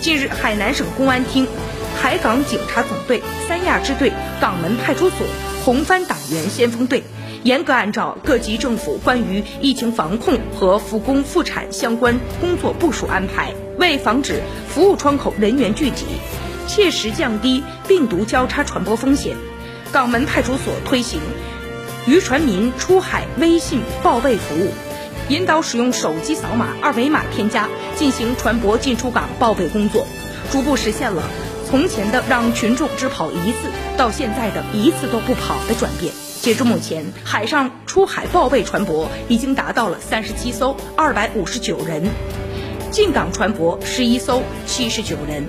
近日，海南省公安厅、海港警察总队、三亚支队、港门派出所、红帆党员先锋队，严格按照各级政府关于疫情防控和复工复产相关工作部署安排，为防止服务窗口人员聚集，切实降低病毒交叉传播风险，港门派出所推行渔船民出海微信报备服务。引导使用手机扫码、二维码添加，进行船舶进出港报备工作，逐步实现了从前的让群众只跑一次，到现在的一次都不跑的转变。截至目前，海上出海报备船舶已经达到了三十七艘，二百五十九人；进港船舶十一艘，七十九人。